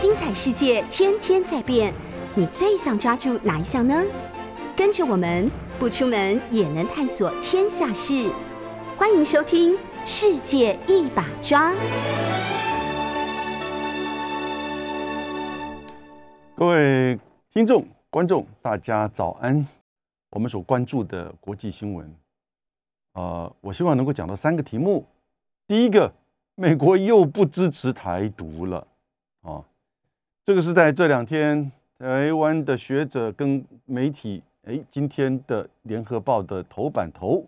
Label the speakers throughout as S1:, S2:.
S1: 精彩世界天天在变，你最想抓住哪一项呢？跟着我们不出门也能探索天下事，欢迎收听《世界一把抓》。
S2: 各位听众、观众，大家早安！我们所关注的国际新闻，呃，我希望能够讲到三个题目。第一个，美国又不支持台独了！这个是在这两天，台湾的学者跟媒体，哎，今天的《联合报》的头版头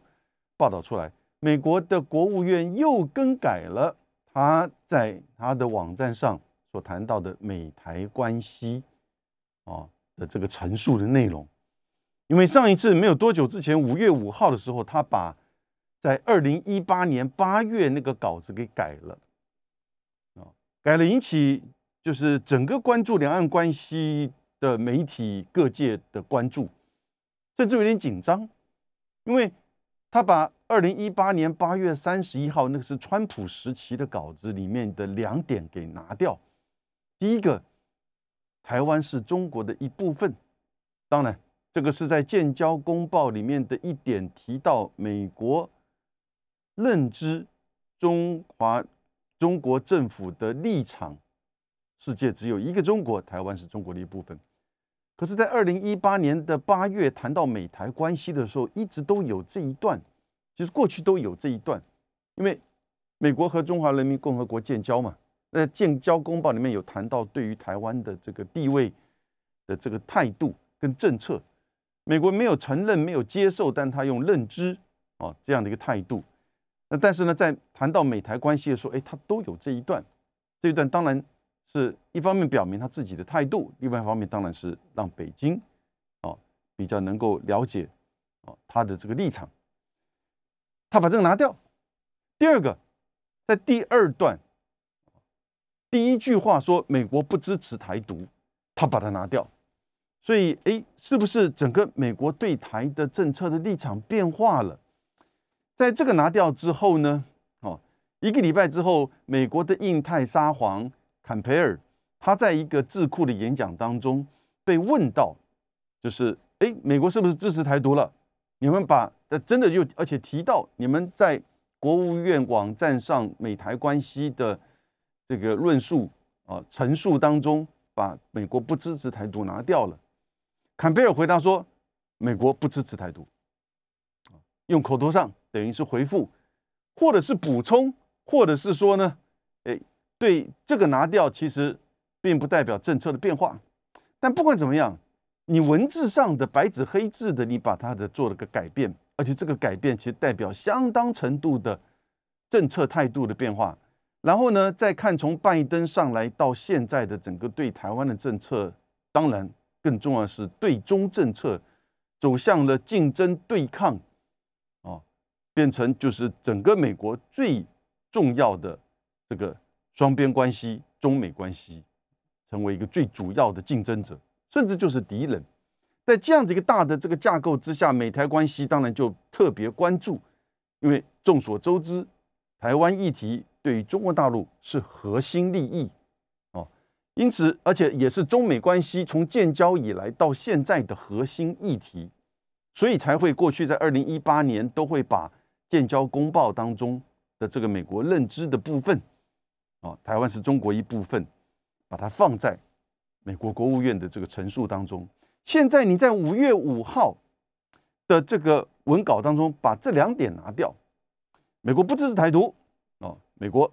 S2: 报道出来，美国的国务院又更改了他在他的网站上所谈到的美台关系啊的这个陈述的内容，因为上一次没有多久之前，五月五号的时候，他把在二零一八年八月那个稿子给改了，啊，改了引起就是整个关注两岸关系的媒体各界的关注，甚至有点紧张，因为他把二零一八年八月三十一号那个是川普时期的稿子里面的两点给拿掉。第一个，台湾是中国的一部分，当然这个是在建交公报里面的一点提到美国。认知中华中国政府的立场，世界只有一个中国，台湾是中国的一部分。可是，在二零一八年的八月谈到美台关系的时候，一直都有这一段，其实过去都有这一段，因为美国和中华人民共和国建交嘛，那建交公报里面有谈到对于台湾的这个地位的这个态度跟政策，美国没有承认，没有接受，但他用认知啊这样的一个态度。那但是呢，在谈到美台关系的时候，哎，他都有这一段，这一段当然是一方面表明他自己的态度，另外一方面当然是让北京啊比较能够了解啊他的这个立场。他把这个拿掉。第二个，在第二段第一句话说美国不支持台独，他把它拿掉。所以，哎，是不是整个美国对台的政策的立场变化了？在这个拿掉之后呢，哦，一个礼拜之后，美国的印太沙皇坎培尔，他在一个智库的演讲当中被问到，就是，哎，美国是不是支持台独了？你们把，呃，真的就而且提到你们在国务院网站上美台关系的这个论述啊陈述当中，把美国不支持台独拿掉了。坎培尔回答说，美国不支持台独，用口头上。等于是回复，或者是补充，或者是说呢，对这个拿掉，其实并不代表政策的变化。但不管怎么样，你文字上的白纸黑字的，你把它的做了个改变，而且这个改变其实代表相当程度的政策态度的变化。然后呢，再看从拜登上来到现在的整个对台湾的政策，当然更重要是对中政策走向了竞争对抗啊。变成就是整个美国最重要的这个双边关系，中美关系成为一个最主要的竞争者，甚至就是敌人。在这样子一个大的这个架构之下，美台关系当然就特别关注，因为众所周知，台湾议题对于中国大陆是核心利益哦，因此而且也是中美关系从建交以来到现在的核心议题，所以才会过去在二零一八年都会把。建交公报当中的这个美国认知的部分，啊，台湾是中国一部分，把它放在美国国务院的这个陈述当中。现在你在五月五号的这个文稿当中把这两点拿掉，美国不支持台独，哦，美国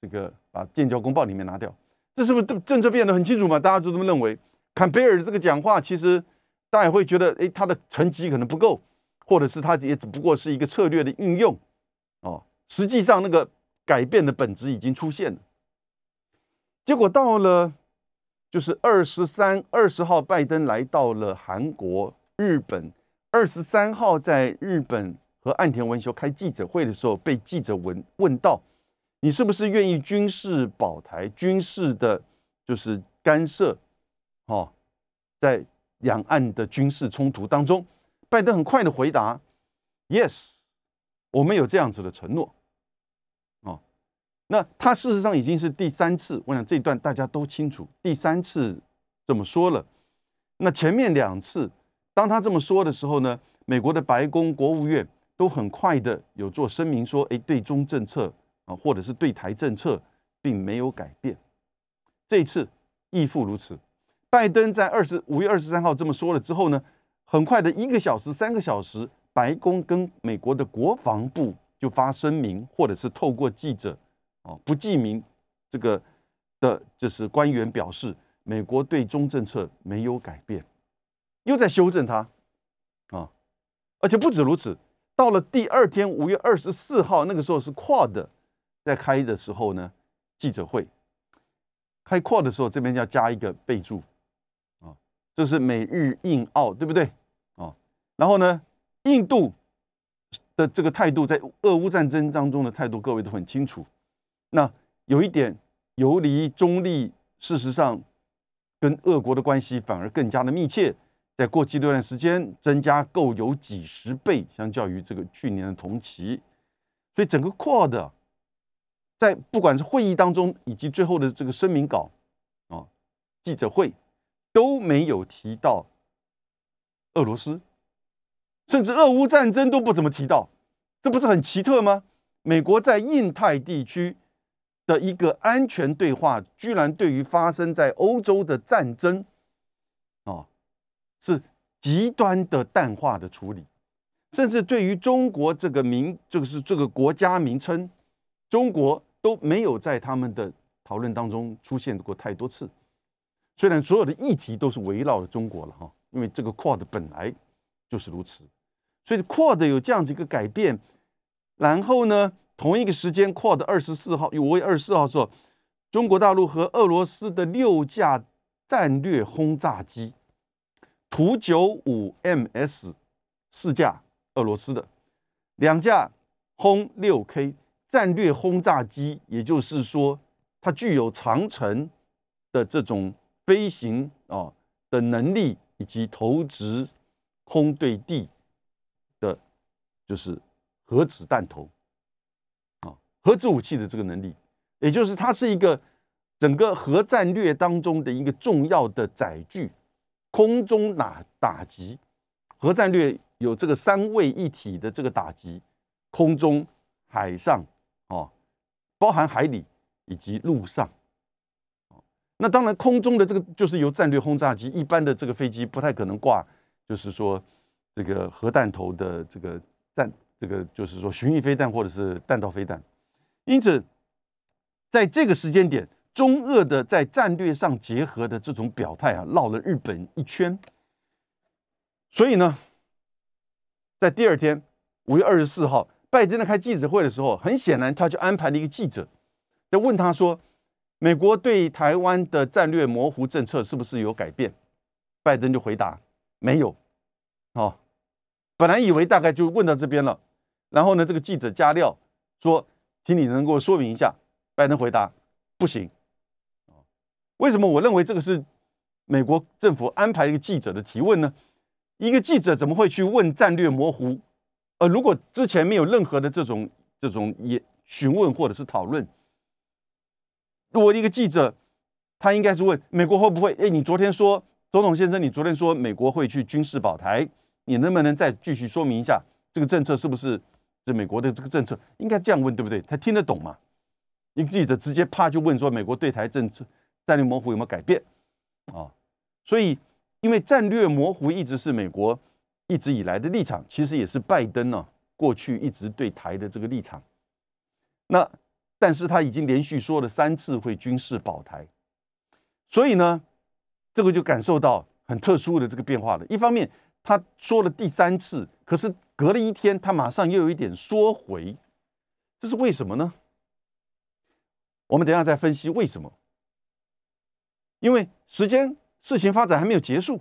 S2: 这个把建交公报里面拿掉，这是不是政策变得很清楚嘛？大家就这么认为。坎贝尔这个讲话，其实大家会觉得，哎，他的成绩可能不够。或者是他也只不过是一个策略的运用，哦，实际上那个改变的本质已经出现了。结果到了就是二十三、二十号，拜登来到了韩国、日本。二十三号在日本和岸田文雄开记者会的时候，被记者问问到：“你是不是愿意军事保台、军事的，就是干涉？哦，在两岸的军事冲突当中？”拜登很快的回答：“Yes，我们有这样子的承诺。”那他事实上已经是第三次，我想这段大家都清楚，第三次这么说了。那前面两次，当他这么说的时候呢，美国的白宫、国务院都很快的有做声明说，哎，对中政策啊，或者是对台政策并没有改变。这一次亦复如此。拜登在二十五月二十三号这么说了之后呢，很快的一个小时、三个小时，白宫跟美国的国防部就发声明，或者是透过记者。哦，不记名这个的，就是官员表示，美国对中政策没有改变，又在修正它啊，而且不止如此，到了第二天五月二十四号，那个时候是 Quad 在开的时候呢，记者会开 Quad 的时候，这边要加一个备注啊，这是美日印澳，对不对啊？然后呢，印度的这个态度在俄乌战争当中的态度，各位都很清楚。那有一点游离中立，事实上跟俄国的关系反而更加的密切。在过去这段时间，增加够有几十倍，相较于这个去年的同期。所以整个 Quad 在不管是会议当中，以及最后的这个声明稿啊，记者会都没有提到俄罗斯，甚至俄乌战争都不怎么提到，这不是很奇特吗？美国在印太地区。的一个安全对话，居然对于发生在欧洲的战争，啊，是极端的淡化的处理，甚至对于中国这个名，这个是这个国家名称，中国都没有在他们的讨论当中出现过太多次。虽然所有的议题都是围绕着中国了哈，因为这个 Quad 本来就是如此，所以 Quad 有这样子一个改变，然后呢？同一个时间，Quad 二十四号，五月二十四号说，中国大陆和俄罗斯的六架战略轰炸机，图九五 MS 四架，俄罗斯的两架轰六 K 战略轰炸机，也就是说，它具有长程的这种飞行啊的能力，以及投掷空对地的，就是核子弹头。核子武器的这个能力，也就是它是一个整个核战略当中的一个重要的载具。空中打打击，核战略有这个三位一体的这个打击，空中、海上，哦，包含海里以及陆上。那当然，空中的这个就是由战略轰炸机，一般的这个飞机不太可能挂，就是说这个核弹头的这个战，这个就是说巡弋飞弹或者是弹道飞弹。因此，在这个时间点，中俄的在战略上结合的这种表态啊，绕了日本一圈。所以呢，在第二天五月二十四号，拜登在开记者会的时候，很显然他就安排了一个记者，在问他说：“美国对台湾的战略模糊政策是不是有改变？”拜登就回答：“没有。”哦，本来以为大概就问到这边了，然后呢，这个记者加料说。请你能够说明一下，拜登回答不行。为什么我认为这个是美国政府安排一个记者的提问呢？一个记者怎么会去问战略模糊？呃，如果之前没有任何的这种这种也询问或者是讨论，如果一个记者他应该是问美国会不会？哎，你昨天说总统先生，你昨天说美国会去军事保台，你能不能再继续说明一下这个政策是不是？这美国的这个政策应该这样问，对不对？他听得懂吗？一个记者直接啪就问说：“美国对台政策战略模糊有没有改变？”啊，所以因为战略模糊一直是美国一直以来的立场，其实也是拜登呢过去一直对台的这个立场。那但是他已经连续说了三次会军事保台，所以呢，这个就感受到很特殊的这个变化了。一方面他说了第三次，可是。隔了一天，他马上又有一点缩回，这是为什么呢？我们等下再分析为什么。因为时间事情发展还没有结束，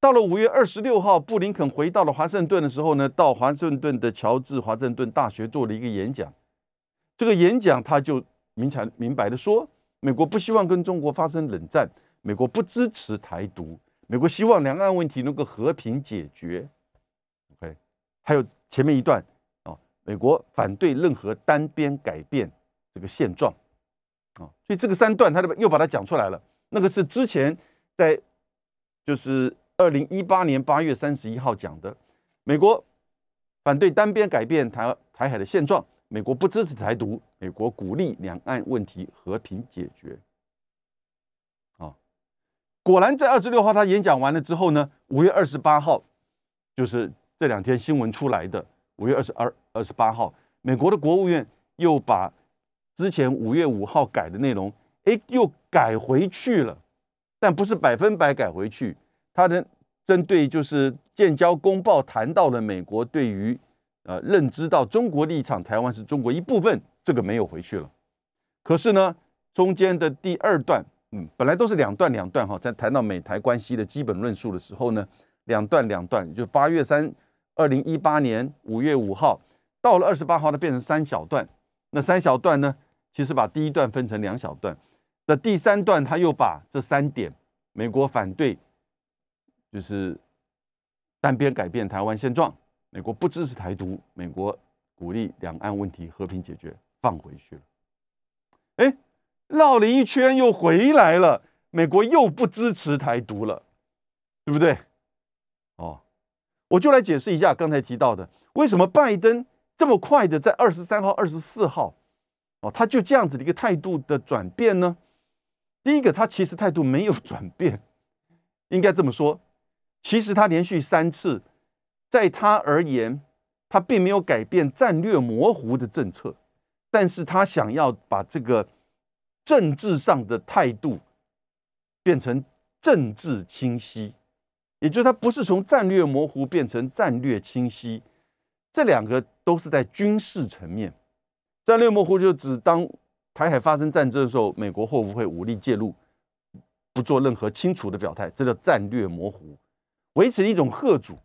S2: 到了五月二十六号，布林肯回到了华盛顿的时候呢，到华盛顿的乔治华盛顿大学做了一个演讲。这个演讲他就明显明白的说，美国不希望跟中国发生冷战，美国不支持台独，美国希望两岸问题能够和平解决。OK，还有前面一段啊，美国反对任何单边改变这个现状啊，所以这个三段他又把它讲出来了。那个是之前在就是二零一八年八月三十一号讲的，美国反对单边改变台台海的现状，美国不支持台独，美国鼓励两岸问题和平解决。果然在二十六号他演讲完了之后呢，五月二十八号就是这两天新闻出来的，五月二十二二十八号，美国的国务院又把之前五月五号改的内容，哎，又改回去了，但不是百分百改回去。他的针对就是建交公报谈到了美国对于呃认知到中国立场，台湾是中国一部分，这个没有回去了。可是呢，中间的第二段，嗯，本来都是两段两段哈，在谈到美台关系的基本论述的时候呢，两段两段，就八月三，二零一八年五月五号到了二十八号呢，变成三小段。那三小段呢？其实把第一段分成两小段，那第三段他又把这三点：美国反对，就是单边改变台湾现状；美国不支持台独；美国鼓励两岸问题和平解决，放回去了。哎，绕了一圈又回来了，美国又不支持台独了，对不对？哦，我就来解释一下刚才提到的，为什么拜登这么快的在二十三号、二十四号。哦，他就这样子的一个态度的转变呢？第一个，他其实态度没有转变，应该这么说。其实他连续三次，在他而言，他并没有改变战略模糊的政策，但是他想要把这个政治上的态度变成政治清晰，也就是他不是从战略模糊变成战略清晰，这两个都是在军事层面。战略模糊就指当台海发生战争的时候，美国会不会武力介入，不做任何清楚的表态，这叫战略模糊，维持一种贺主。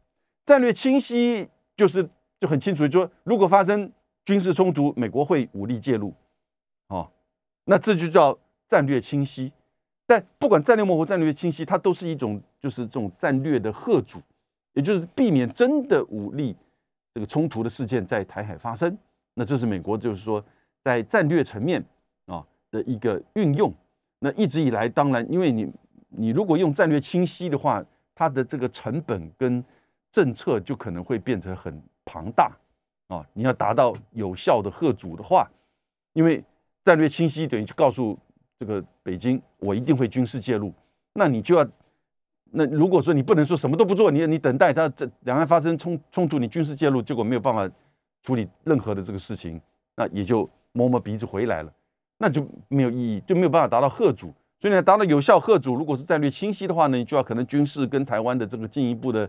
S2: 战略清晰就是就很清楚，就说如果发生军事冲突，美国会武力介入，那这就叫战略清晰。但不管战略模糊、战略清晰，它都是一种就是这种战略的贺阻，也就是避免真的武力这个冲突的事件在台海发生。那这是美国，就是说，在战略层面啊的一个运用。那一直以来，当然，因为你你如果用战略清晰的话，它的这个成本跟政策就可能会变成很庞大啊。你要达到有效的贺阻的话，因为战略清晰等于就告诉这个北京，我一定会军事介入。那你就要，那如果说你不能说什么都不做，你你等待它这两岸发生冲冲突，你军事介入，结果没有办法。处理任何的这个事情，那也就摸摸鼻子回来了，那就没有意义，就没有办法达到贺主。所以呢，达到有效贺主，如果是战略清晰的话呢，你就要可能军事跟台湾的这个进一步的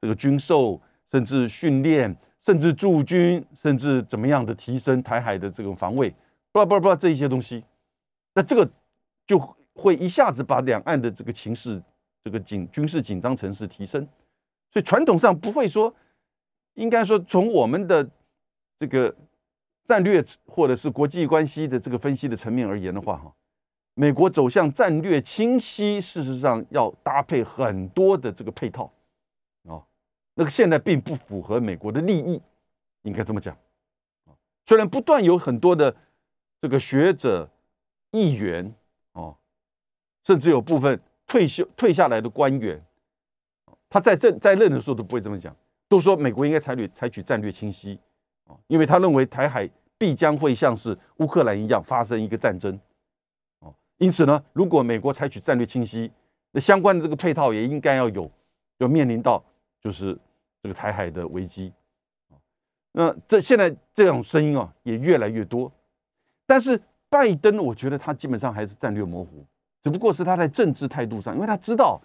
S2: 这个军售，甚至训练，甚至驻军，甚至怎么样的提升台海的这种防卫，不拉不知道不知道这一些东西，那这个就会一下子把两岸的这个情势，这个紧军事紧张城市提升。所以传统上不会说，应该说从我们的。这个战略或者是国际关系的这个分析的层面而言的话，哈，美国走向战略清晰，事实上要搭配很多的这个配套，啊，那个现在并不符合美国的利益，应该这么讲，虽然不断有很多的这个学者、议员，哦，甚至有部分退休退下来的官员，他在政在任的时候都不会这么讲，都说美国应该采取采取战略清晰。因为他认为台海必将会像是乌克兰一样发生一个战争，哦，因此呢，如果美国采取战略清晰，那相关的这个配套也应该要有，要面临到就是这个台海的危机，那这现在这种声音啊也越来越多，但是拜登，我觉得他基本上还是战略模糊，只不过是他在政治态度上，因为他知道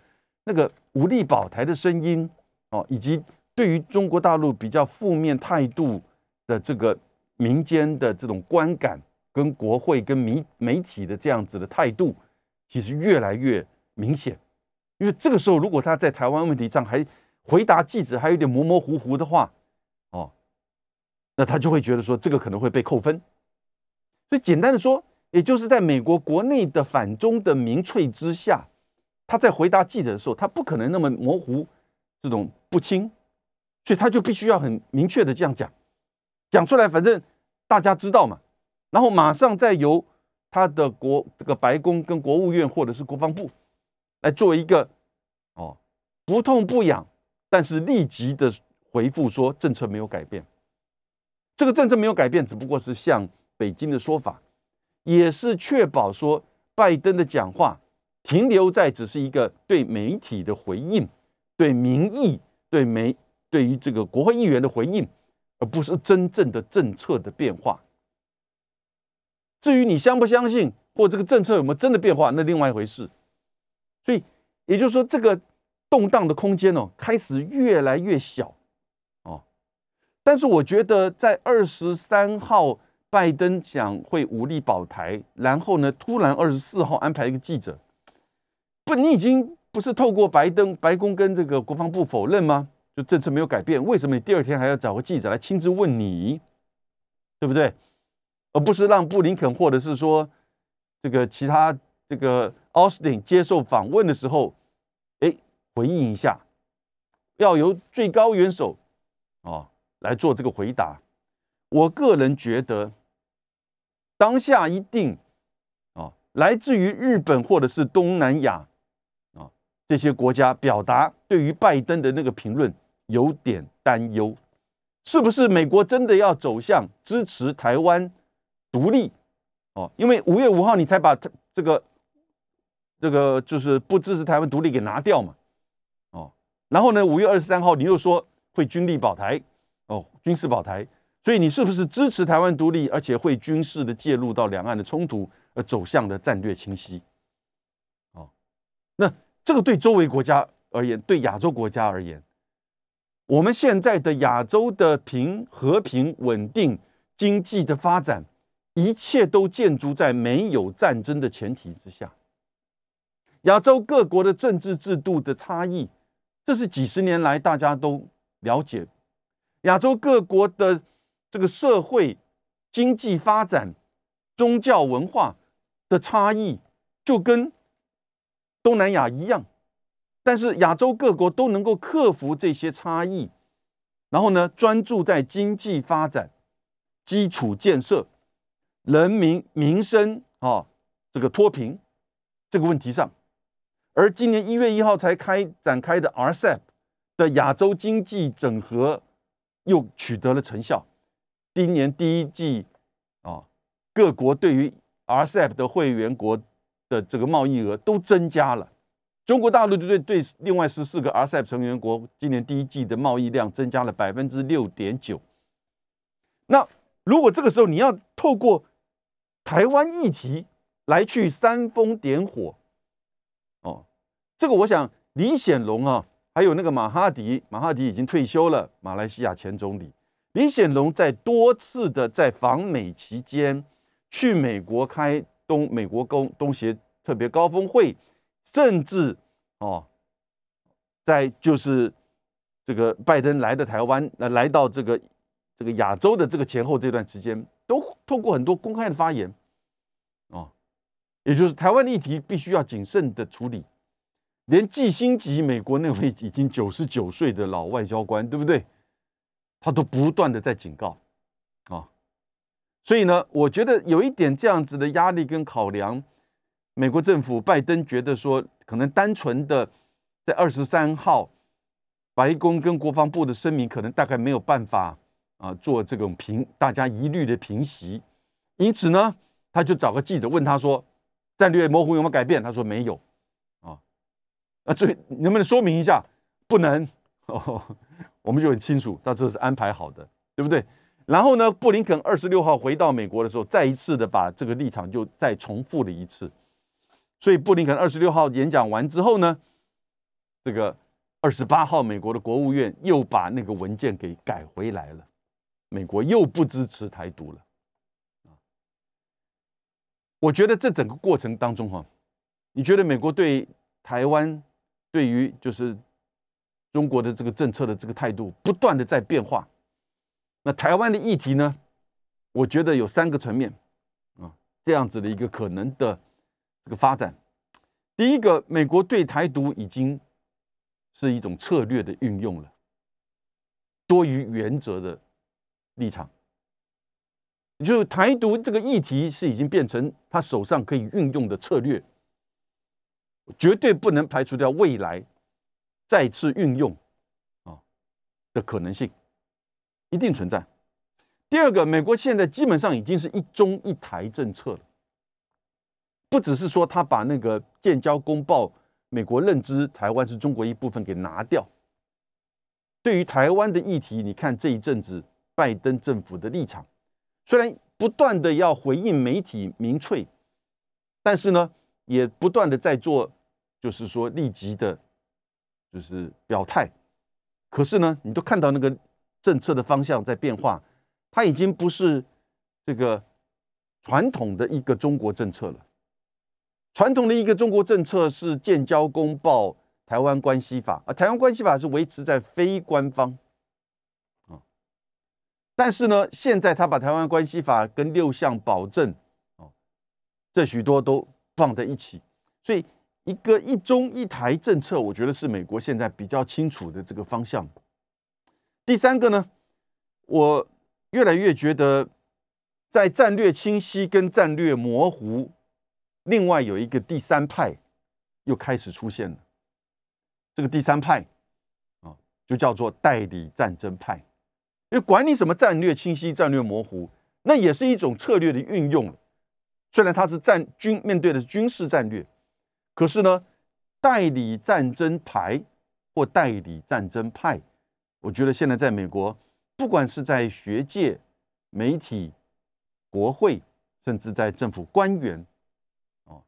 S2: 那个武力保台的声音哦，以及对于中国大陆比较负面态度。的这个民间的这种观感，跟国会跟媒媒体的这样子的态度，其实越来越明显。因为这个时候，如果他在台湾问题上还回答记者还有点模模糊糊的话，哦，那他就会觉得说这个可能会被扣分。所以简单的说，也就是在美国国内的反中的民粹之下，他在回答记者的时候，他不可能那么模糊这种不清，所以他就必须要很明确的这样讲。讲出来，反正大家知道嘛。然后马上再由他的国这个白宫跟国务院或者是国防部来做一个哦不痛不痒，但是立即的回复说政策没有改变。这个政策没有改变，只不过是向北京的说法，也是确保说拜登的讲话停留在只是一个对媒体的回应，对民意、对媒、对于这个国会议员的回应，而不是真正的政策的变化。至于你相不相信，或这个政策有没有真的变化，那另外一回事。所以也就是说，这个动荡的空间哦，开始越来越小哦。但是我觉得，在二十三号拜登讲会武力保台，然后呢，突然二十四号安排一个记者，不，你已经不是透过白登白宫跟这个国防部否认吗？就政策没有改变，为什么你第二天还要找个记者来亲自问你，对不对？而不是让布林肯或者是说这个其他这个奥斯汀接受访问的时候，哎，回应一下，要由最高元首啊。来做这个回答，我个人觉得，当下一定啊，来自于日本或者是东南亚啊这些国家表达对于拜登的那个评论有点担忧，是不是美国真的要走向支持台湾独立？哦，因为五月五号你才把这个这个就是不支持台湾独立给拿掉嘛，哦，然后呢，五月二十三号你又说会军力保台。哦，军事保台，所以你是不是支持台湾独立，而且会军事的介入到两岸的冲突，而走向的战略清晰？哦，那这个对周围国家而言，对亚洲国家而言，我们现在的亚洲的平和平稳定、经济的发展，一切都建筑在没有战争的前提之下。亚洲各国的政治制度的差异，这是几十年来大家都了解。亚洲各国的这个社会经济发展、宗教文化的差异，就跟东南亚一样，但是亚洲各国都能够克服这些差异，然后呢，专注在经济发展、基础建设、人民民生啊这个脱贫这个问题上，而今年一月一号才开展开的 RCEP 的亚洲经济整合。又取得了成效。今年第一季啊，各国对于 RCEP 的会员国的这个贸易额都增加了。中国大陆就对对另外十四个 RCEP 成员国今年第一季的贸易量增加了百分之六点九。那如果这个时候你要透过台湾议题来去煽风点火，哦，这个我想李显龙啊。还有那个马哈迪，马哈迪已经退休了。马来西亚前总理李显龙在多次的在访美期间，去美国开东美国东东协特别高峰会，甚至哦，在就是这个拜登来的台湾，来来到这个这个亚洲的这个前后这段时间，都透过很多公开的发言，哦，也就是台湾议题必须要谨慎的处理。连季星级美国那位已经九十九岁的老外交官，对不对？他都不断的在警告啊，所以呢，我觉得有一点这样子的压力跟考量，美国政府拜登觉得说，可能单纯的在二十三号白宫跟国防部的声明，可能大概没有办法啊做这种平大家疑虑的平息，因此呢，他就找个记者问他说，战略模糊有没有改变？他说没有。啊那这能不能说明一下？不能，哦，我们就很清楚，那这是安排好的，对不对？然后呢，布林肯二十六号回到美国的时候，再一次的把这个立场就再重复了一次。所以布林肯二十六号演讲完之后呢，这个二十八号美国的国务院又把那个文件给改回来了，美国又不支持台独了。我觉得这整个过程当中哈，你觉得美国对台湾？对于就是中国的这个政策的这个态度不断的在变化，那台湾的议题呢？我觉得有三个层面啊，这样子的一个可能的这个发展。第一个，美国对台独已经是一种策略的运用了，多于原则的立场。就是台独这个议题是已经变成他手上可以运用的策略，绝对不能排除掉未来再次运用啊的可能性，一定存在。第二个，美国现在基本上已经是一中一台政策了，不只是说他把那个建交公报，美国认知台湾是中国一部分给拿掉。对于台湾的议题，你看这一阵子拜登政府的立场，虽然不断的要回应媒体民粹，但是呢，也不断的在做，就是说立即的，就是表态。可是呢，你都看到那个政策的方向在变化。它已经不是这个传统的一个中国政策了。传统的一个中国政策是建交公报、台湾关系法，而台湾关系法是维持在非官方啊。但是呢，现在他把台湾关系法跟六项保证哦，这许多都放在一起，所以一个一中一台政策，我觉得是美国现在比较清楚的这个方向。第三个呢，我。越来越觉得，在战略清晰跟战略模糊，另外有一个第三派又开始出现了。这个第三派啊，就叫做代理战争派。因为管你什么战略清晰、战略模糊，那也是一种策略的运用虽然它是战军面对的是军事战略，可是呢，代理战争牌或代理战争派，我觉得现在在美国。不管是在学界、媒体、国会，甚至在政府官员，哦，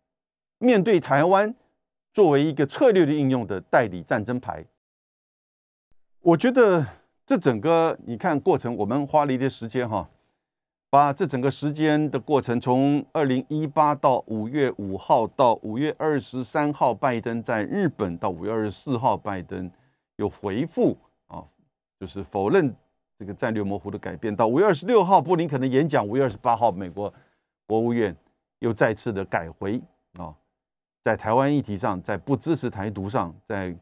S2: 面对台湾作为一个策略的应用的代理战争牌，我觉得这整个你看过程，我们花了一些时间哈，把这整个时间的过程，从二零一八到五月五号到五月二十三号，拜登在日本到五月二十四号，拜登有回复啊，就是否认。这个战略模糊的改变，到五月二十六号，布林肯的演讲；五月二十八号，美国国务院又再次的改回啊，在台湾议题上，在不支持台独上，在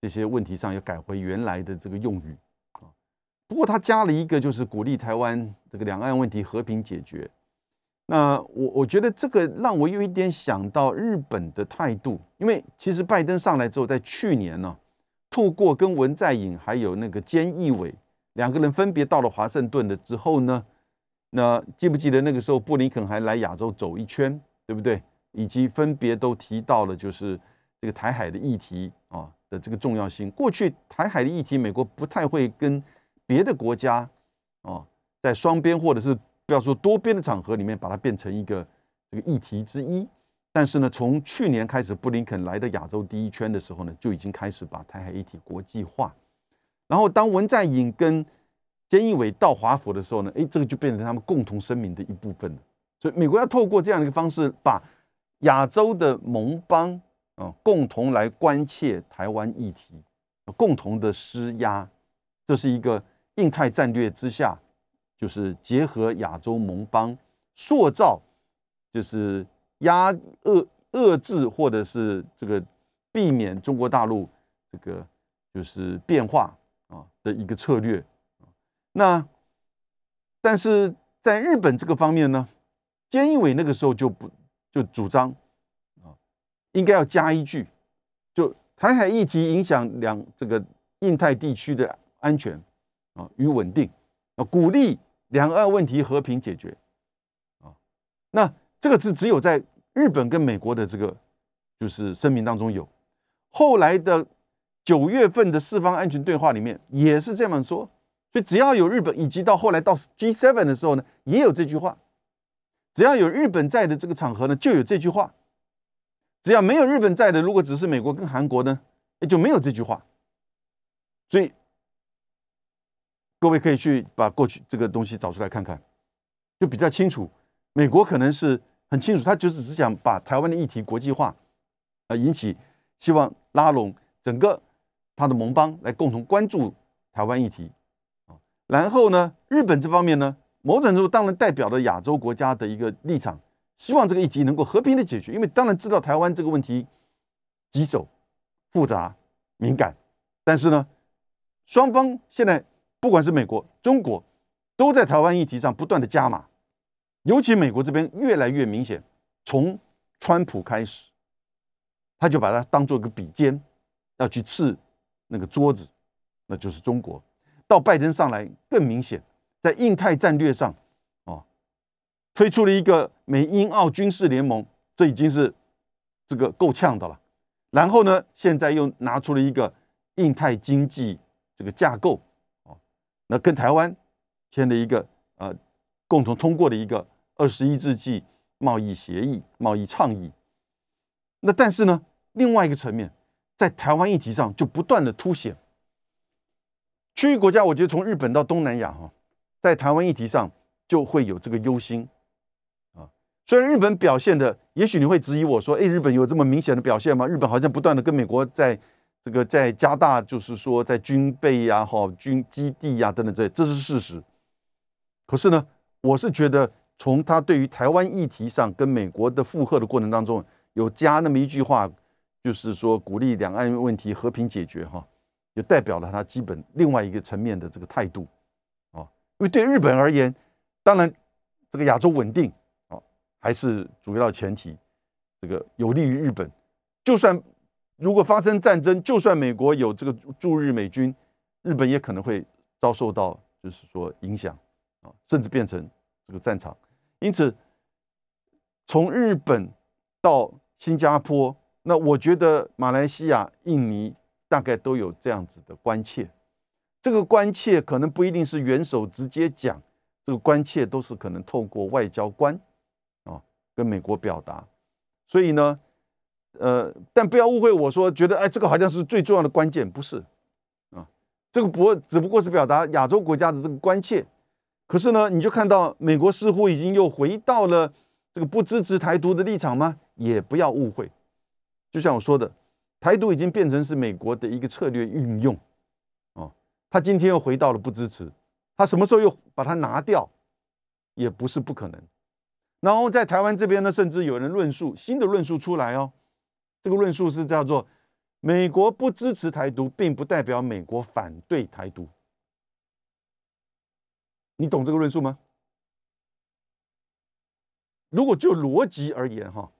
S2: 这些问题上又改回原来的这个用语。不过他加了一个，就是鼓励台湾这个两岸问题和平解决。那我我觉得这个让我有一点想到日本的态度，因为其实拜登上来之后，在去年呢，透过跟文在寅还有那个菅义伟。两个人分别到了华盛顿的之后呢，那记不记得那个时候布林肯还来亚洲走一圈，对不对？以及分别都提到了就是这个台海的议题啊的这个重要性。过去台海的议题，美国不太会跟别的国家啊在双边或者是不要说多边的场合里面把它变成一个这个议题之一。但是呢，从去年开始布林肯来的亚洲第一圈的时候呢，就已经开始把台海议题国际化。然后，当文在寅跟菅义伟到华府的时候呢，哎，这个就变成他们共同声明的一部分了。所以，美国要透过这样的一个方式，把亚洲的盟邦啊共同来关切台湾议题，共同的施压，这是一个印太战略之下，就是结合亚洲盟邦，塑造就是压遏遏制或者是这个避免中国大陆这个就是变化。啊的一个策略那但是在日本这个方面呢，菅义伟那个时候就不就主张啊，应该要加一句，就台海议题影响两这个印太地区的安全与稳定啊，鼓励两岸问题和平解决啊，那这个是只有在日本跟美国的这个就是声明当中有，后来的。九月份的四方安全对话里面也是这样说，所以只要有日本，以及到后来到 G7 的时候呢，也有这句话。只要有日本在的这个场合呢，就有这句话。只要没有日本在的，如果只是美国跟韩国呢，也就没有这句话。所以各位可以去把过去这个东西找出来看看，就比较清楚。美国可能是很清楚，他就是只想把台湾的议题国际化，啊，引起希望拉拢整个。他的盟邦来共同关注台湾议题啊，然后呢，日本这方面呢，某种程度当然代表了亚洲国家的一个立场，希望这个议题能够和平的解决，因为当然知道台湾这个问题棘手、复杂、敏感，但是呢，双方现在不管是美国、中国，都在台湾议题上不断的加码尤其美国这边越来越明显，从川普开始，他就把它当做一个笔尖，要去刺那个桌子，那就是中国。到拜登上来更明显，在印太战略上，啊，推出了一个美英澳军事联盟，这已经是这个够呛的了。然后呢，现在又拿出了一个印太经济这个架构，那跟台湾签了一个呃共同通过的一个二十一世纪贸易协议、贸易倡议。那但是呢，另外一个层面，在台湾议题上就不断的凸显。区域国家，我觉得从日本到东南亚哈，在台湾议题上就会有这个忧心啊。虽然日本表现的，也许你会质疑我说，哎，日本有这么明显的表现吗？日本好像不断的跟美国在这个在加大，就是说在军备呀、哈军基地呀等等这，这是事实。可是呢，我是觉得从他对于台湾议题上跟美国的附和的过程当中，有加那么一句话，就是说鼓励两岸问题和平解决哈。就代表了他基本另外一个层面的这个态度，啊，因为对日本而言，当然这个亚洲稳定啊还是主要前提，这个有利于日本。就算如果发生战争，就算美国有这个驻日美军，日本也可能会遭受到就是说影响啊，甚至变成这个战场。因此，从日本到新加坡，那我觉得马来西亚、印尼。大概都有这样子的关切，这个关切可能不一定是元首直接讲，这个关切都是可能透过外交官啊跟美国表达。所以呢，呃，但不要误会我说，觉得哎，这个好像是最重要的关键，不是啊，这个不只不过是表达亚洲国家的这个关切。可是呢，你就看到美国似乎已经又回到了这个不支持台独的立场吗？也不要误会，就像我说的。台独已经变成是美国的一个策略运用，哦，他今天又回到了不支持，他什么时候又把它拿掉，也不是不可能。然后在台湾这边呢，甚至有人论述新的论述出来哦，这个论述是叫做美国不支持台独，并不代表美国反对台独。你懂这个论述吗？如果就逻辑而言，哈，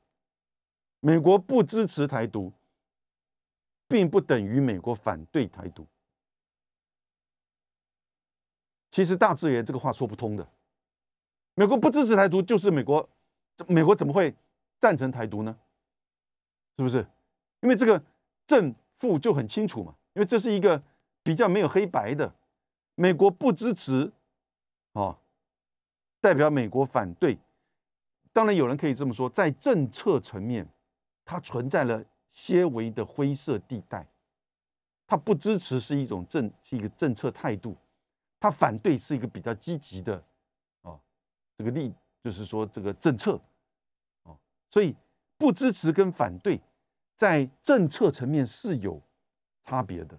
S2: 美国不支持台独。并不等于美国反对台独。其实大致言，这个话说不通的。美国不支持台独，就是美国，美国怎么会赞成台独呢？是不是？因为这个正负就很清楚嘛。因为这是一个比较没有黑白的。美国不支持，啊，代表美国反对。当然，有人可以这么说，在政策层面，它存在了。些微的灰色地带，它不支持是一种政是一个政策态度，它反对是一个比较积极的啊，这个立就是说这个政策啊，所以不支持跟反对在政策层面是有差别的，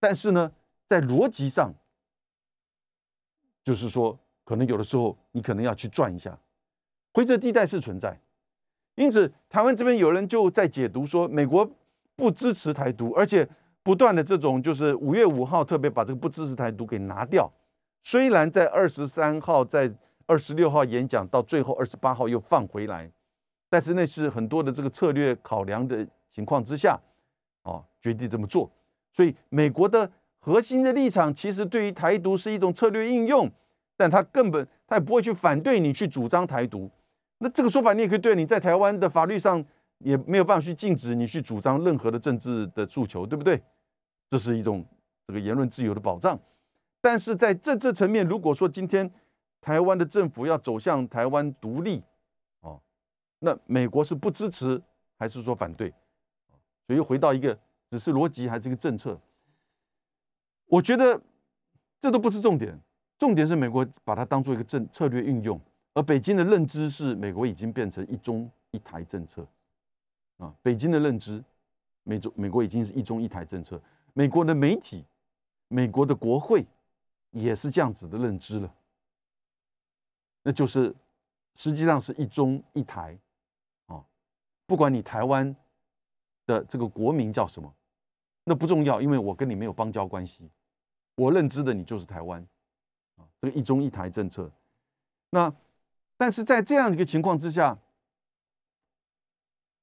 S2: 但是呢，在逻辑上，就是说可能有的时候你可能要去转一下，灰色地带是存在。因此，台湾这边有人就在解读说，美国不支持台独，而且不断的这种就是五月五号特别把这个不支持台独给拿掉。虽然在二十三号、在二十六号演讲，到最后二十八号又放回来，但是那是很多的这个策略考量的情况之下，啊，决定这么做。所以，美国的核心的立场其实对于台独是一种策略应用，但他根本他也不会去反对你去主张台独。那这个说法你也可以对，你在台湾的法律上也没有办法去禁止你去主张任何的政治的诉求，对不对？这是一种这个言论自由的保障。但是在政治层面，如果说今天台湾的政府要走向台湾独立，那美国是不支持还是说反对？所以又回到一个只是逻辑还是一个政策？我觉得这都不是重点，重点是美国把它当做一个政策略运用。而北京的认知是，美国已经变成一中一台政策，啊，北京的认知，美中美国已经是一中一台政策，美国的媒体、美国的国会也是这样子的认知了，那就是实际上是一中一台，不管你台湾的这个国名叫什么，那不重要，因为我跟你没有邦交关系，我认知的你就是台湾，啊，这个一中一台政策，那。但是在这样一个情况之下，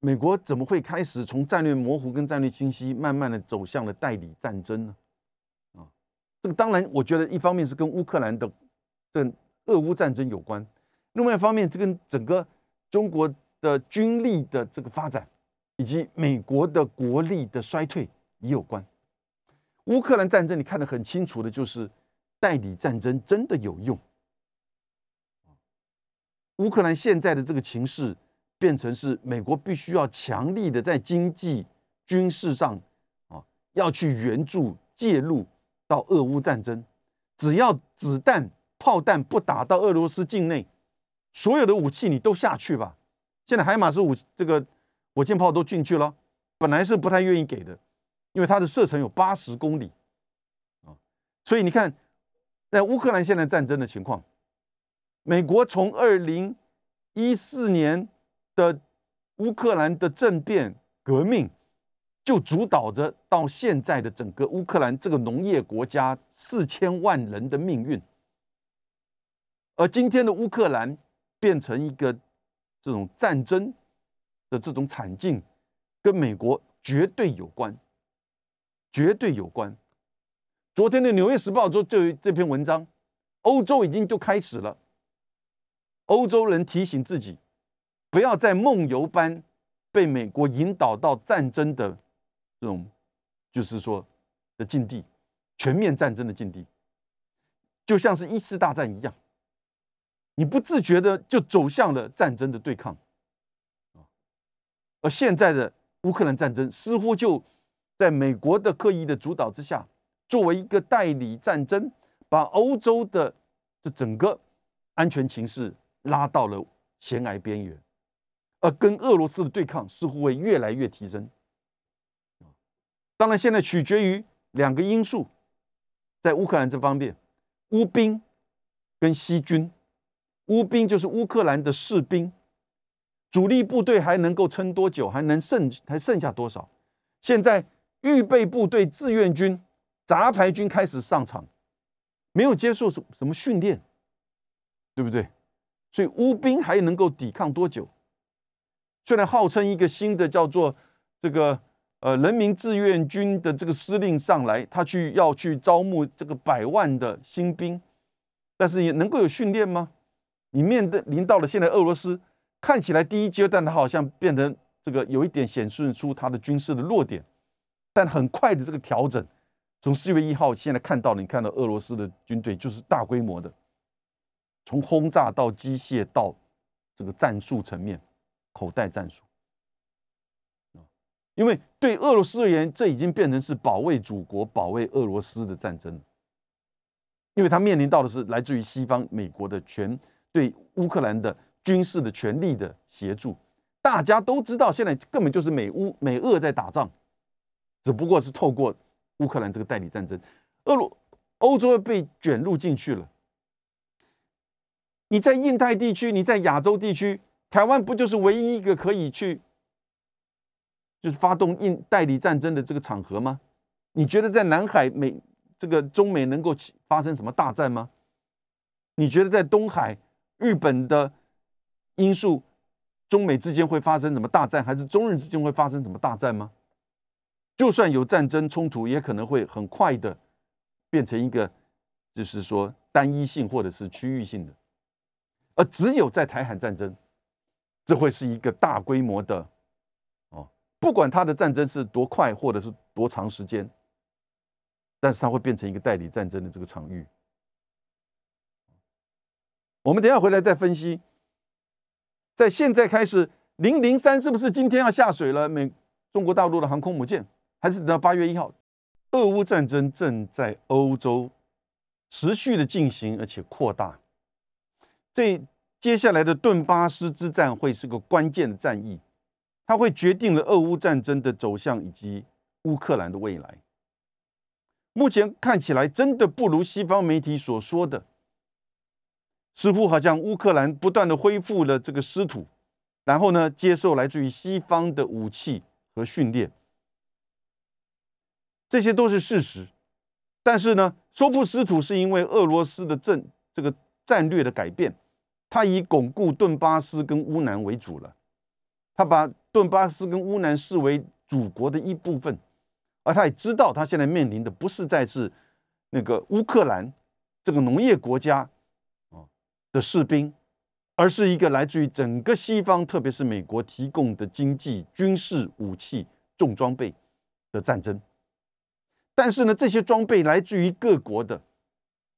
S2: 美国怎么会开始从战略模糊跟战略清晰，慢慢的走向了代理战争呢？啊，这个当然，我觉得一方面是跟乌克兰的这俄乌战争有关，另外一方面，这跟整个中国的军力的这个发展，以及美国的国力的衰退也有关。乌克兰战争你看得很清楚的，就是代理战争真的有用。乌克兰现在的这个情势，变成是美国必须要强力的在经济、军事上啊，要去援助、介入到俄乌战争。只要子弹、炮弹不打到俄罗斯境内，所有的武器你都下去吧。现在海马斯五这个火箭炮都进去了，本来是不太愿意给的，因为它的射程有八十公里啊。所以你看，在乌克兰现在战争的情况。美国从二零一四年的乌克兰的政变革命，就主导着到现在的整个乌克兰这个农业国家四千万人的命运。而今天的乌克兰变成一个这种战争的这种惨境，跟美国绝对有关，绝对有关。昨天的《纽约时报》就就这篇文章，欧洲已经就开始了。欧洲人提醒自己，不要在梦游般被美国引导到战争的这种，就是说的境地，全面战争的境地，就像是一次大战一样，你不自觉的就走向了战争的对抗，而现在的乌克兰战争似乎就在美国的刻意的主导之下，作为一个代理战争，把欧洲的这整个安全情势。拉到了悬崖边缘，而跟俄罗斯的对抗似乎会越来越提升。当然，现在取决于两个因素，在乌克兰这方面，乌兵跟西军。乌兵就是乌克兰的士兵，主力部队还能够撑多久？还能剩还剩下多少？现在预备部队、志愿军、杂牌军开始上场，没有接受什什么训练，对不对？所以乌兵还能够抵抗多久？虽然号称一个新的叫做这个呃人民志愿军的这个司令上来，他去要去招募这个百万的新兵，但是也能够有训练吗？你面对临到了现在俄罗斯，看起来第一阶段它好像变成这个有一点显示出它的军事的弱点，但很快的这个调整，从四月一号现在看到，你看到俄罗斯的军队就是大规模的。从轰炸到机械到这个战术层面，口袋战术因为对俄罗斯而言，这已经变成是保卫祖国、保卫俄罗斯的战争，因为他面临到的是来自于西方美国的全对乌克兰的军事的权力的协助。大家都知道，现在根本就是美乌美俄在打仗，只不过是透过乌克兰这个代理战争，俄罗欧洲被卷入进去了。你在印太地区，你在亚洲地区，台湾不就是唯一一个可以去，就是发动印代理战争的这个场合吗？你觉得在南海美这个中美能够发生什么大战吗？你觉得在东海日本的因素，中美之间会发生什么大战，还是中日之间会发生什么大战吗？就算有战争冲突，也可能会很快的变成一个，就是说单一性或者是区域性的。而只有在台海战争，这会是一个大规模的，哦，不管它的战争是多快或者是多长时间，但是它会变成一个代理战争的这个场域。我们等下回来再分析，在现在开始，零零三是不是今天要下水了？美中国大陆的航空母舰，还是等到八月一号？俄乌战争正在欧洲持续的进行，而且扩大。这接下来的顿巴斯之战会是个关键的战役，它会决定了俄乌战争的走向以及乌克兰的未来。目前看起来真的不如西方媒体所说的，似乎好像乌克兰不断的恢复了这个失土，然后呢接受来自于西方的武器和训练，这些都是事实。但是呢，收复失土是因为俄罗斯的政这个战略的改变。他以巩固顿巴斯跟乌南为主了，他把顿巴斯跟乌南视为祖国的一部分，而他也知道他现在面临的不是再是那个乌克兰这个农业国家的士兵，而是一个来自于整个西方，特别是美国提供的经济、军事武器、重装备的战争。但是呢，这些装备来自于各国的，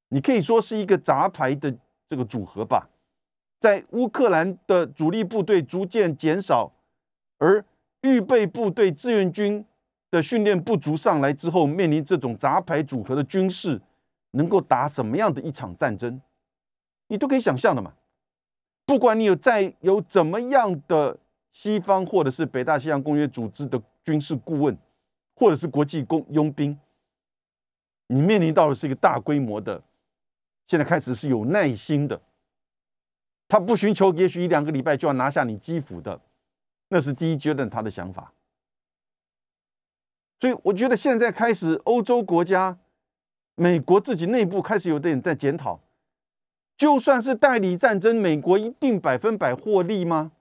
S2: 你可以说是一个杂牌的这个组合吧。在乌克兰的主力部队逐渐减少，而预备部队、志愿军的训练不足上来之后，面临这种杂牌组合的军事，能够打什么样的一场战争，你都可以想象的嘛。不管你有在有怎么样的西方或者是北大西洋公约组织的军事顾问，或者是国际工佣兵，你面临到的是一个大规模的，现在开始是有耐心的。他不寻求，也许一两个礼拜就要拿下你基辅的，那是第一阶段他的想法。所以我觉得现在开始，欧洲国家、美国自己内部开始有点在检讨：就算是代理战争，美国一定百分百获利吗？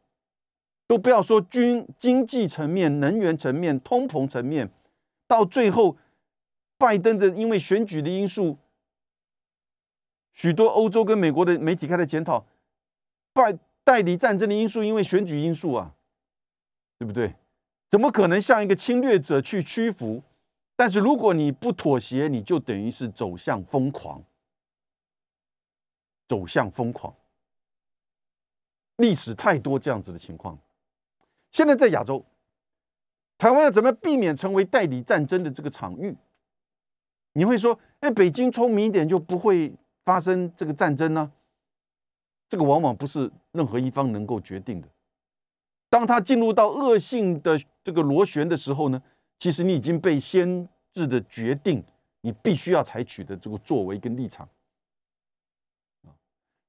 S2: 都不要说军经济层面、能源层面、通膨层面，到最后，拜登的因为选举的因素，许多欧洲跟美国的媒体开始检讨。拜代理战争的因素，因为选举因素啊，对不对？怎么可能像一个侵略者去屈服？但是如果你不妥协，你就等于是走向疯狂，走向疯狂。历史太多这样子的情况。现在在亚洲，台湾要怎么避免成为代理战争的这个场域？你会说，哎，北京聪明一点就不会发生这个战争呢？这个往往不是任何一方能够决定的。当他进入到恶性的这个螺旋的时候呢，其实你已经被先制的决定，你必须要采取的这个作为跟立场。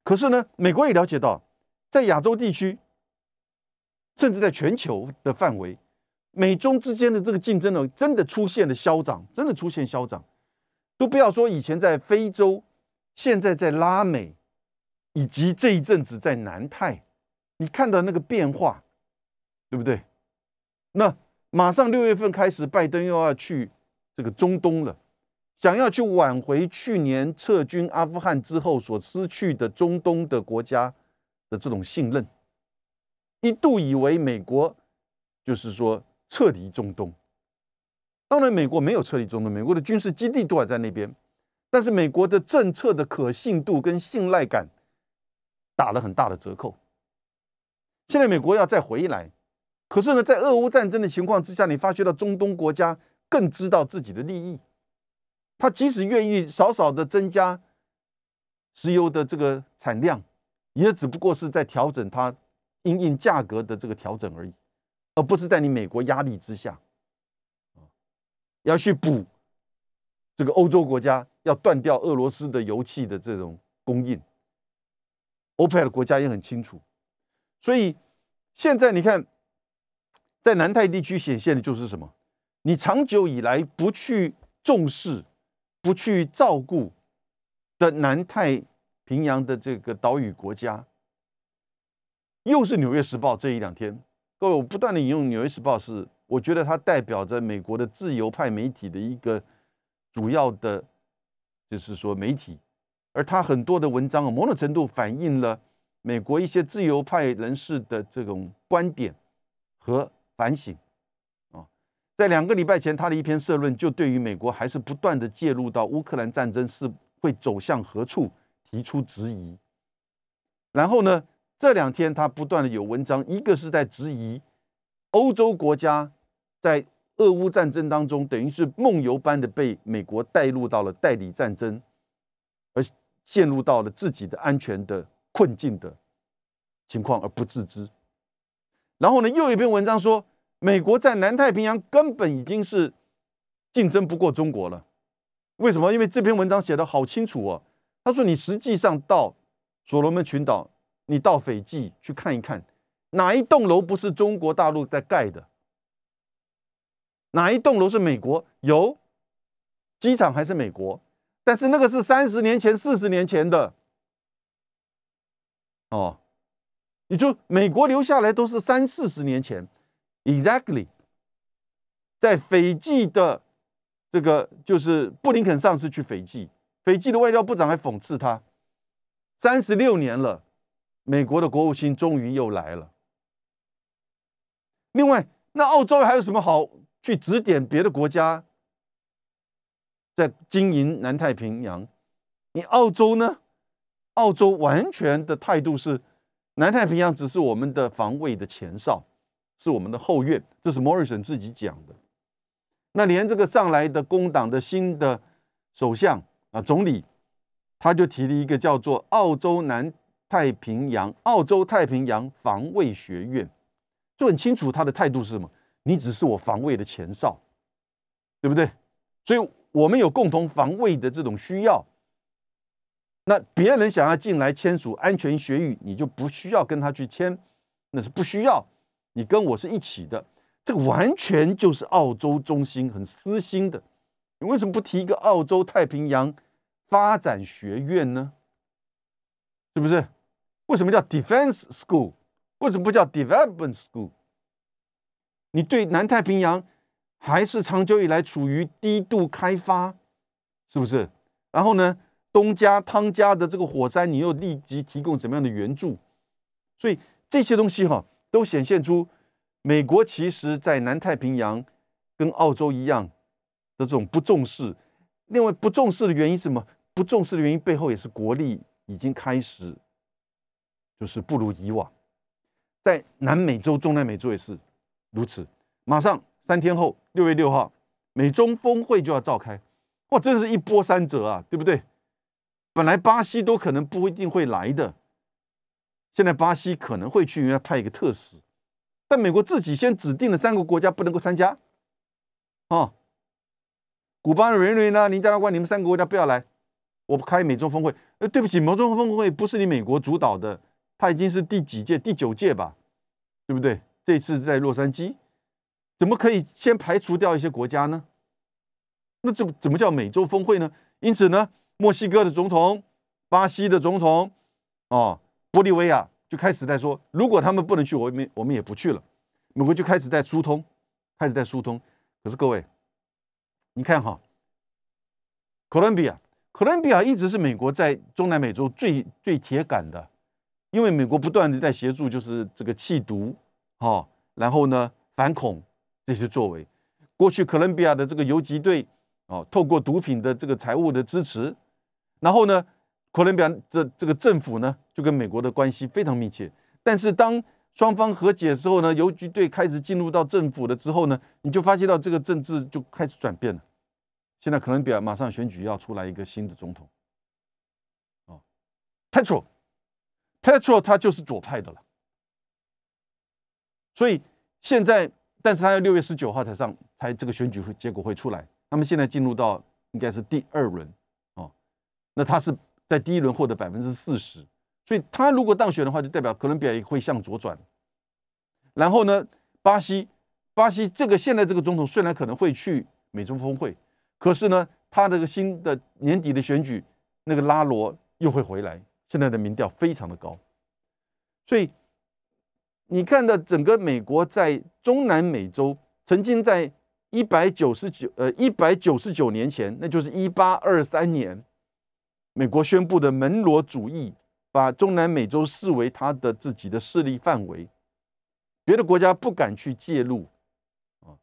S2: 可是呢，美国也了解到，在亚洲地区，甚至在全球的范围，美中之间的这个竞争呢，真的出现了消长，真的出现消长。都不要说以前在非洲，现在在拉美。以及这一阵子在南太，你看到那个变化，对不对？那马上六月份开始，拜登又要去这个中东了，想要去挽回去年撤军阿富汗之后所失去的中东的国家的这种信任。一度以为美国就是说撤离中东，当然美国没有撤离中东，美国的军事基地都还在那边，但是美国的政策的可信度跟信赖感。打了很大的折扣。现在美国要再回来，可是呢，在俄乌战争的情况之下，你发觉到中东国家更知道自己的利益。他即使愿意少少的增加石油的这个产量，也只不过是在调整它因应价格的这个调整而已，而不是在你美国压力之下要去补这个欧洲国家要断掉俄罗斯的油气的这种供应。欧佩克的国家也很清楚，所以现在你看，在南太地区显现的就是什么？你长久以来不去重视、不去照顾的南太平洋的这个岛屿国家，又是《纽约时报》这一两天，各位，我不断的引用《纽约时报》，是我觉得它代表着美国的自由派媒体的一个主要的，就是说媒体。而他很多的文章啊，某种程度反映了美国一些自由派人士的这种观点和反省。在两个礼拜前，他的一篇社论就对于美国还是不断的介入到乌克兰战争是会走向何处提出质疑。然后呢，这两天他不断的有文章，一个是在质疑欧洲国家在俄乌战争当中，等于是梦游般的被美国带入到了代理战争，而。陷入到了自己的安全的困境的情况而不自知，然后呢，又一篇文章说，美国在南太平洋根本已经是竞争不过中国了。为什么？因为这篇文章写的好清楚哦。他说，你实际上到所罗门群岛，你到斐济去看一看，哪一栋楼不是中国大陆在盖的？哪一栋楼是美国有？机场还是美国？但是那个是三十年前、四十年前的，哦，你就美国留下来都是三四十年前，exactly，在斐济的这个就是布林肯上次去斐济，斐济的外交部长还讽刺他，三十六年了，美国的国务卿终于又来了。另外，那澳洲还有什么好去指点别的国家在经营南太平洋？你澳洲呢？澳洲完全的态度是，南太平洋只是我们的防卫的前哨，是我们的后院。这是 Morrison 自己讲的。那连这个上来的工党的新的首相啊总理，他就提了一个叫做澳洲南太平洋澳洲太平洋防卫学院，就很清楚他的态度是什么。你只是我防卫的前哨，对不对？所以我们有共同防卫的这种需要。那别人想要进来签署安全协议，你就不需要跟他去签，那是不需要。你跟我是一起的，这个完全就是澳洲中心很私心的。你为什么不提一个澳洲太平洋发展学院呢？是不是？为什么叫 Defense School？为什么不叫 Development School？你对南太平洋还是长久以来处于低度开发，是不是？然后呢？东家、汤家的这个火灾，你又立即提供怎么样的援助？所以这些东西哈，都显现出美国其实在南太平洋跟澳洲一样的这种不重视。另外，不重视的原因是什么？不重视的原因背后也是国力已经开始就是不如以往。在南美洲、中南美洲也是如此。马上三天后，六月六号，美中峰会就要召开，哇，真的是一波三折啊，对不对？本来巴西都可能不一定会来的，现在巴西可能会去，因为派一个特使。但美国自己先指定了三个国家不能够参加，哦，古巴、瑞瑞呢、尼加拉瓜，你们三个国家不要来，我不开美洲峰会。呃，对不起，美洲峰会不是你美国主导的，它已经是第几届？第九届吧，对不对？这次在洛杉矶，怎么可以先排除掉一些国家呢？那这怎么叫美洲峰会呢？因此呢？墨西哥的总统、巴西的总统、哦，玻利维亚就开始在说，如果他们不能去，我们我们也不去了。美国就开始在疏通，开始在疏通。可是各位，你看哈，哥伦比亚，哥伦比亚一直是美国在中南美洲最最铁杆的，因为美国不断的在协助，就是这个弃毒，哈，然后呢反恐这些作为。过去哥伦比亚的这个游击队，哦，透过毒品的这个财务的支持。然后呢，哥伦比亚这这个政府呢，就跟美国的关系非常密切。但是当双方和解之后呢，游击队开始进入到政府了之后呢，你就发现到这个政治就开始转变了。现在哥伦比亚马上选举要出来一个新的总统，哦，Petro，Petro 他就是左派的了。所以现在，但是他要六月十九号才上，才这个选举会结果会出来。那么现在进入到应该是第二轮。哦那他是在第一轮获得百分之四十，所以他如果当选的话，就代表哥伦比亚会向左转。然后呢，巴西，巴西这个现在这个总统虽然可能会去美中峰会，可是呢，他这个新的年底的选举，那个拉罗又会回来。现在的民调非常的高，所以你看到整个美国在中南美洲，曾经在一百九十九呃一百九十九年前，那就是一八二三年。美国宣布的门罗主义，把中南美洲视为他的自己的势力范围，别的国家不敢去介入，啊，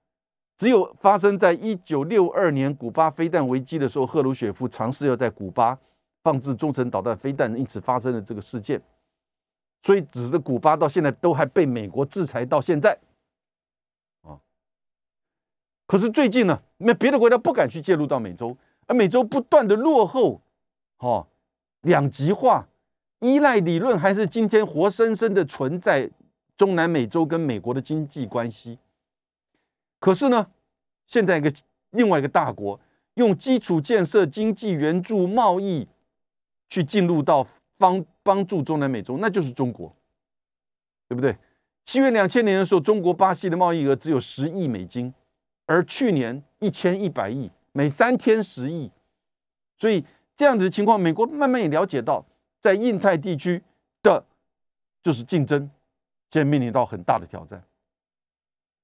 S2: 只有发生在一九六二年古巴飞弹危机的时候，赫鲁雪夫尝试要在古巴放置中程导弹飞弹，因此发生了这个事件，所以使得古巴到现在都还被美国制裁到现在，啊，可是最近呢，那别的国家不敢去介入到美洲，而美洲不断的落后。哦，两极化依赖理论还是今天活生生的存在中南美洲跟美国的经济关系。可是呢，现在一个另外一个大国用基础建设、经济援助、贸易去进入到帮帮助中南美洲，那就是中国，对不对？七月两千年的时候，中国巴西的贸易额只有十亿美金，而去年一千一百亿，每三天十亿，所以。这样子的情况，美国慢慢也了解到，在印太地区的就是竞争，现在面临到很大的挑战。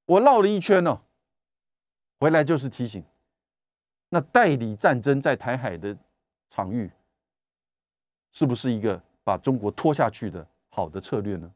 S2: 我绕了一圈呢，回来就是提醒，那代理战争在台海的场域，是不是一个把中国拖下去的好的策略呢？